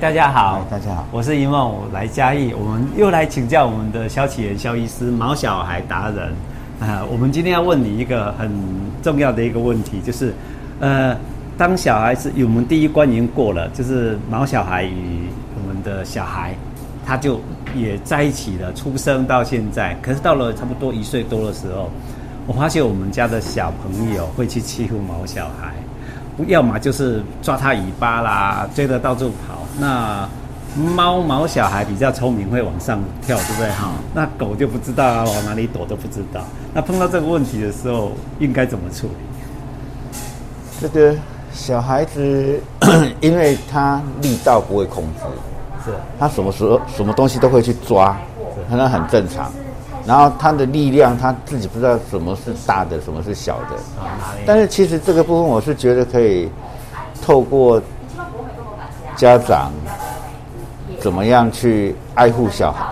大家好，大家好，我是一梦，我来嘉义，我们又来请教我们的肖启元萧医师，毛小孩达人啊、呃。我们今天要问你一个很重要的一个问题，就是呃，当小孩子，我们第一关已经过了，就是毛小孩与我们的小孩，他就也在一起了，出生到现在，可是到了差不多一岁多的时候，我发现我们家的小朋友会去欺负毛小孩。要么就是抓它尾巴啦，追着到处跑。那猫毛小孩比较聪明，会往上跳，对不对哈？那狗就不知道啊，往哪里躲都不知道。那碰到这个问题的时候，应该怎么处理？这个小孩子，因为他力道不会控制，是，他什么时候什么东西都会去抓，是，那很正常。然后他的力量，他自己不知道什么是大的，什么是小的。但是其实这个部分，我是觉得可以透过家长怎么样去爱护小孩、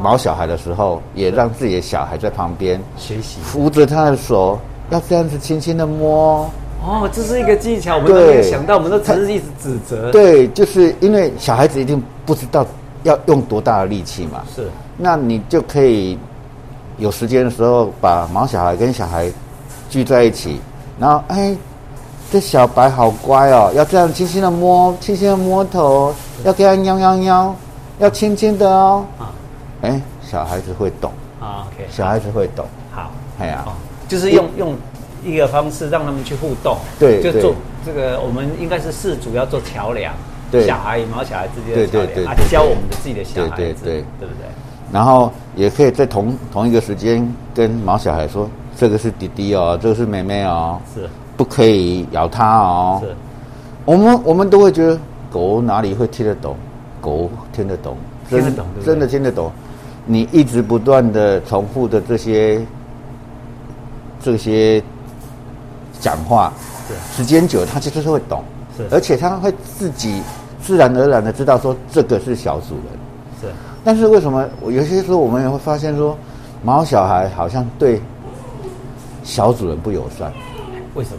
毛小孩的时候，也让自己的小孩在旁边学习，扶着他的手，要这样子轻轻的摸。哦，这是一个技巧，我们都没有想到，我们都只是一直指责。对，就是因为小孩子一定不知道要用多大的力气嘛。是，那你就可以。有时间的时候，把毛小孩跟小孩聚在一起，然后哎，这小白好乖哦，要这样轻轻的摸，轻轻的摸头，要给他喵喵喵，要轻轻的哦。啊，哎，小孩子会懂啊，OK，小孩子会懂。好，哎呀，就是用用一个方式让他们去互动，对，就做这个，我们应该是饲主要做桥梁，对，小孩与毛小孩之间的桥梁啊，教我们的自己的小孩子，对对对，对不对？然后也可以在同同一个时间跟毛小孩说：“这个是弟弟哦，这个是妹妹哦，是不可以咬它哦。”是，我们我们都会觉得狗哪里会听得懂？狗听得懂，听得懂，真的听得懂。你一直不断的重复的这些这些讲话，是时间久了，它就是会懂。是，而且它会自己自然而然的知道说这个是小主人。是。但是为什么我有些时候我们也会发现说，毛小孩好像对小主人不友善？为什么？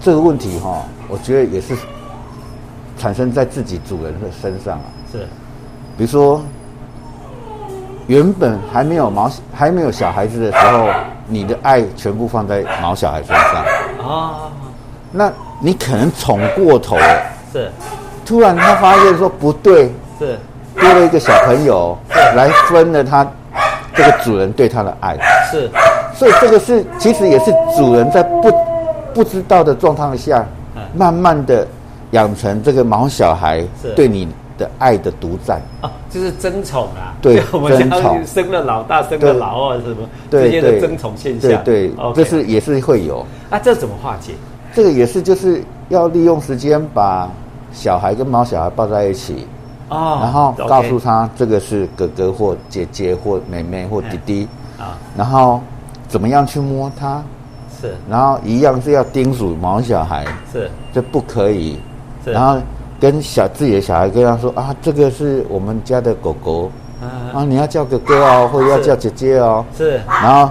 这个问题哈，我觉得也是产生在自己主人的身上啊。是，比如说原本还没有毛还没有小孩子的时候，你的爱全部放在毛小孩身上啊，那你可能宠过头了。是，突然他发现说不对。是。多了一个小朋友来分了他这个主人对他的爱，是，所以这个是其实也是主人在不不知道的状况下，慢慢的养成这个毛小孩对你的爱的独占。啊，就是争宠啊，对，我们讲生了老大，生了老二，什么这些的争宠现象，对，这是也是会有。啊，这怎么化解？这个也是就是要利用时间把小孩跟毛小孩抱在一起。哦，然后告诉他这个是哥哥或姐姐或妹妹或弟弟啊，然后怎么样去摸他，是，然后一样是要叮嘱毛小孩，是，这不可以，是，然后跟小自己的小孩跟他说啊，这个是我们家的狗狗，啊，你要叫哥哥哦，或者要叫姐姐哦，是，然后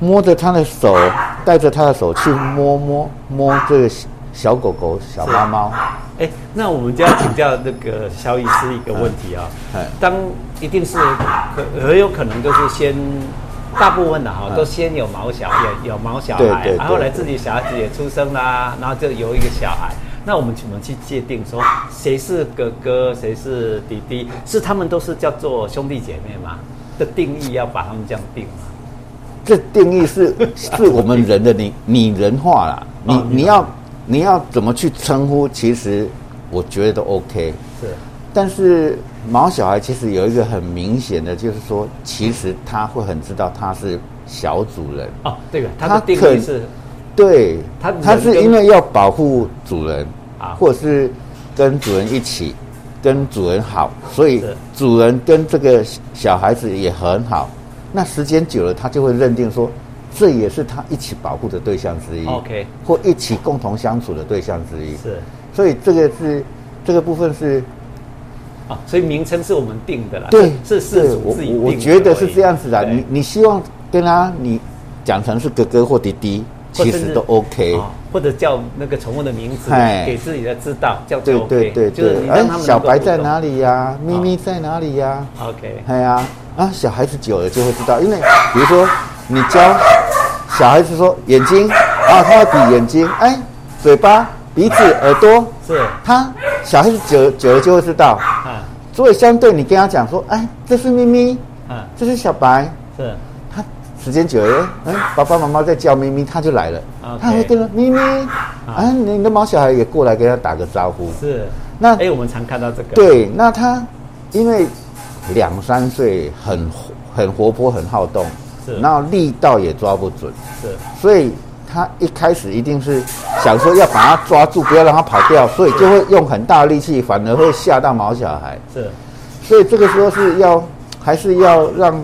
摸着他的手，带着他的手去摸摸摸这个小狗狗、小猫猫。哎，那我们就要请教那个萧医师一个问题啊。当一定是可很有可能就是先，大部分的哈都先有毛小有有毛小孩，然后来自己小孩子也出生啦，然后就有一个小孩。那我们怎么去界定说谁是哥哥，谁是弟弟？是他们都是叫做兄弟姐妹吗？的定义要把他们这样定吗？这定义是是我们人的拟拟人化啦。你你要。你要怎么去称呼？其实我觉得都 OK。是，但是毛小孩其实有一个很明显的，就是说，其实他会很知道他是小主人。哦，对吧？他的定义是，对，他他是因为要保护主人啊，或者是跟主人一起，跟主人好，所以主人跟这个小孩子也很好。那时间久了，他就会认定说。这也是他一起保护的对象之一，OK，或一起共同相处的对象之一。是，所以这个是这个部分是，啊，所以名称是我们定的啦。对，是是我我觉得是这样子的。你你希望跟他你讲成是哥哥或弟弟，其实都 OK，或者叫那个宠物的名字给自己的知道，叫对对对对，哎，小白在哪里呀？咪咪在哪里呀？OK，哎呀，啊，小孩子久了就会知道，因为比如说你教小孩子说眼睛啊，他要比眼睛，哎，嘴巴、鼻子、耳朵，是，他小孩子久久了就会知道，啊，所以相对你跟他讲说，哎，这是咪咪，啊，这是小白，是。时间久了，嗯，爸爸妈妈在叫咪咪，他就来了。他会跟着咪咪，啊，你的毛小孩也过来跟他打个招呼。是，那哎，我们常看到这个。对，那他因为两三岁很很活泼，很好动，是，然后力道也抓不准，是，所以他一开始一定是想说要把它抓住，不要让它跑掉，所以就会用很大力气，反而会吓到毛小孩。是，所以这个时候是要还是要让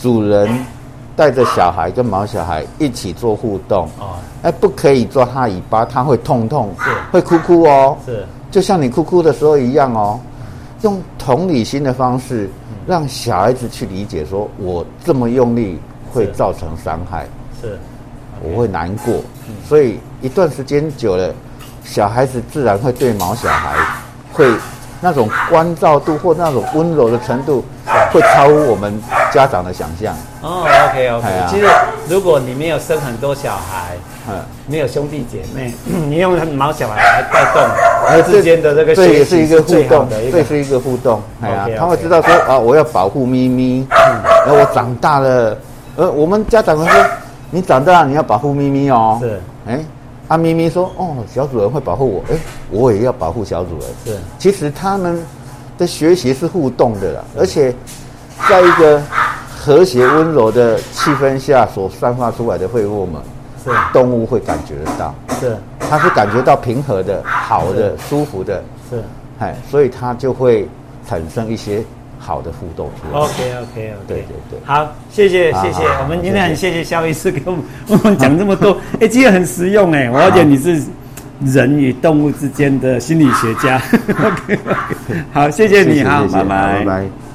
主人。带着小孩跟毛小孩一起做互动。哦，哎，不可以抓他尾巴，他会痛痛，是。会哭哭哦，是。就像你哭哭的时候一样哦，用同理心的方式，让小孩子去理解，说我这么用力会造成伤害，是，我会难过，所以一段时间久了，小孩子自然会对毛小孩会那种关照度或那种温柔的程度。会超乎我们家长的想象哦。OK OK，其实如果你没有生很多小孩，嗯，没有兄弟姐妹，你用毛小孩来带动之间的这个，这也是一个互动，这是一个互动。哎呀，他会知道说啊，我要保护咪咪，然后我长大了，呃，我们家长会说，你长大了你要保护咪咪哦。是，哎，阿咪咪说，哦，小主人会保护我，哎，我也要保护小主人。是，其实他们。的学习是互动的啦，而且在一个和谐温柔的气氛下所散发出来的费洛蒙，是。动物会感觉得到，是。它是感觉到平和的、好的、舒服的，是。哎，所以它就会产生一些好的互动出来。OK OK OK，对对对，好，谢谢谢谢，我们今天很谢谢。肖医师给我们 我们讲这么多，哎，今天很实用哎，我了解你是。人与动物之间的心理学家，OK，好，谢谢你，好，拜拜，拜拜。